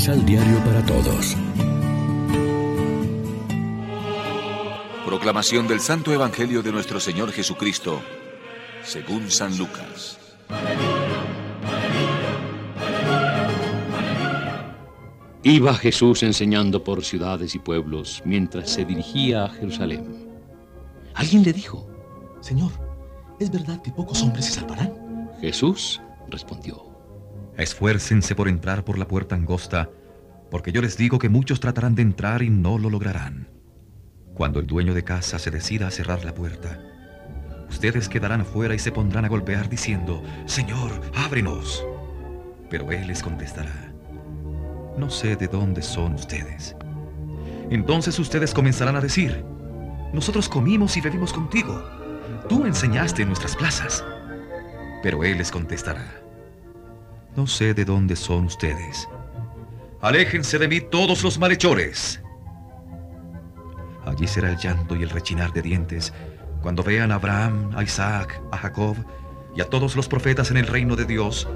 Misal Diario para Todos. Proclamación del Santo Evangelio de nuestro Señor Jesucristo, según San Lucas. Iba Jesús enseñando por ciudades y pueblos mientras se dirigía a Jerusalén. Alguien le dijo, Señor, ¿es verdad que pocos hombres se salvarán? Jesús respondió, Esfuércense por entrar por la puerta angosta, porque yo les digo que muchos tratarán de entrar y no lo lograrán. Cuando el dueño de casa se decida a cerrar la puerta, ustedes quedarán afuera y se pondrán a golpear diciendo, Señor, ábrenos. Pero él les contestará, no sé de dónde son ustedes. Entonces ustedes comenzarán a decir, nosotros comimos y bebimos contigo. Tú enseñaste en nuestras plazas. Pero él les contestará, no sé de dónde son ustedes. Aléjense de mí todos los malhechores. Allí será el llanto y el rechinar de dientes cuando vean a Abraham, a Isaac, a Jacob y a todos los profetas en el reino de Dios,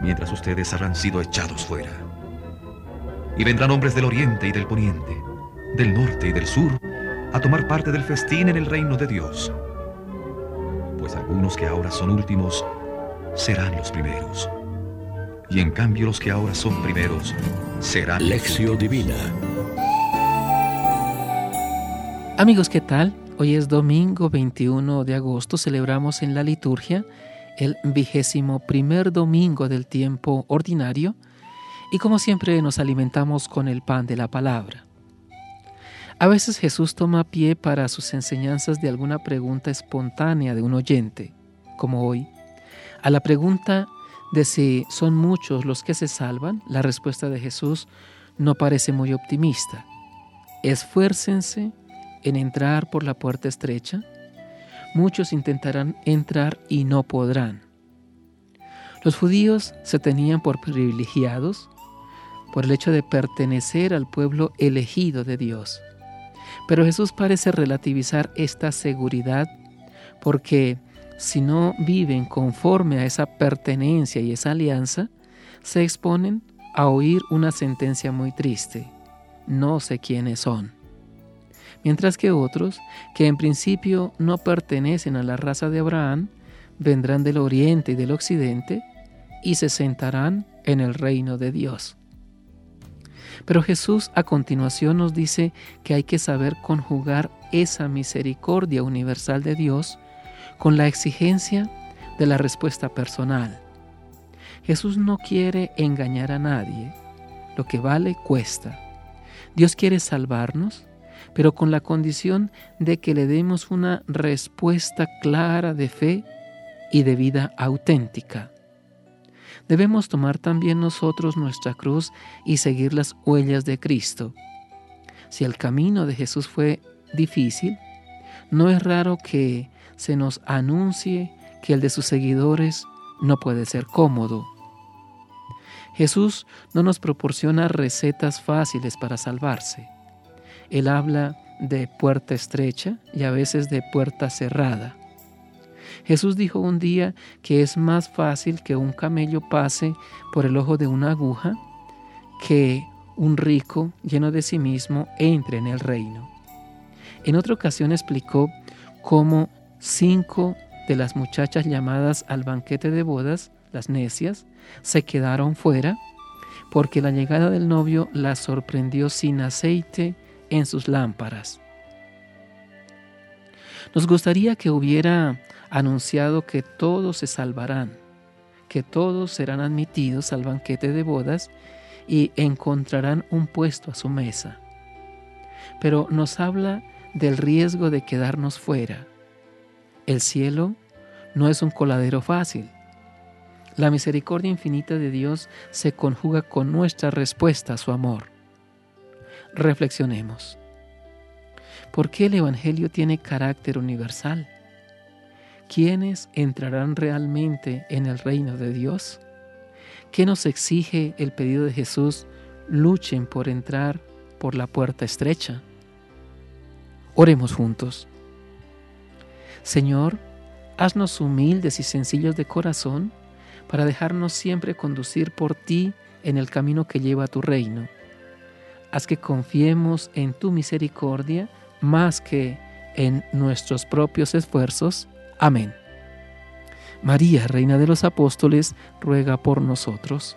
mientras ustedes habrán sido echados fuera. Y vendrán hombres del oriente y del poniente, del norte y del sur, a tomar parte del festín en el reino de Dios. Pues algunos que ahora son últimos serán los primeros. Y en cambio los que ahora son primeros serán Lección Divina. Amigos, ¿qué tal? Hoy es domingo 21 de agosto, celebramos en la liturgia el vigésimo primer domingo del tiempo ordinario y como siempre nos alimentamos con el pan de la palabra. A veces Jesús toma pie para sus enseñanzas de alguna pregunta espontánea de un oyente, como hoy. A la pregunta de si son muchos los que se salvan, la respuesta de Jesús no parece muy optimista. Esfuércense en entrar por la puerta estrecha. Muchos intentarán entrar y no podrán. Los judíos se tenían por privilegiados por el hecho de pertenecer al pueblo elegido de Dios. Pero Jesús parece relativizar esta seguridad porque si no viven conforme a esa pertenencia y esa alianza, se exponen a oír una sentencia muy triste. No sé quiénes son. Mientras que otros, que en principio no pertenecen a la raza de Abraham, vendrán del oriente y del occidente y se sentarán en el reino de Dios. Pero Jesús a continuación nos dice que hay que saber conjugar esa misericordia universal de Dios con la exigencia de la respuesta personal. Jesús no quiere engañar a nadie. Lo que vale cuesta. Dios quiere salvarnos, pero con la condición de que le demos una respuesta clara de fe y de vida auténtica debemos tomar también nosotros nuestra cruz y seguir las huellas de Cristo. Si el camino de Jesús fue difícil, no es raro que se nos anuncie que el de sus seguidores no puede ser cómodo. Jesús no nos proporciona recetas fáciles para salvarse. Él habla de puerta estrecha y a veces de puerta cerrada. Jesús dijo un día que es más fácil que un camello pase por el ojo de una aguja que un rico lleno de sí mismo entre en el reino. En otra ocasión explicó cómo cinco de las muchachas llamadas al banquete de bodas, las necias, se quedaron fuera porque la llegada del novio las sorprendió sin aceite en sus lámparas. Nos gustaría que hubiera anunciado que todos se salvarán, que todos serán admitidos al banquete de bodas y encontrarán un puesto a su mesa. Pero nos habla del riesgo de quedarnos fuera. El cielo no es un coladero fácil. La misericordia infinita de Dios se conjuga con nuestra respuesta a su amor. Reflexionemos. ¿Por qué el Evangelio tiene carácter universal? ¿quiénes entrarán realmente en el reino de Dios? ¿Qué nos exige el pedido de Jesús? Luchen por entrar por la puerta estrecha. Oremos juntos. Señor, haznos humildes y sencillos de corazón para dejarnos siempre conducir por ti en el camino que lleva a tu reino. Haz que confiemos en tu misericordia más que en nuestros propios esfuerzos. Amén. María, Reina de los Apóstoles, ruega por nosotros.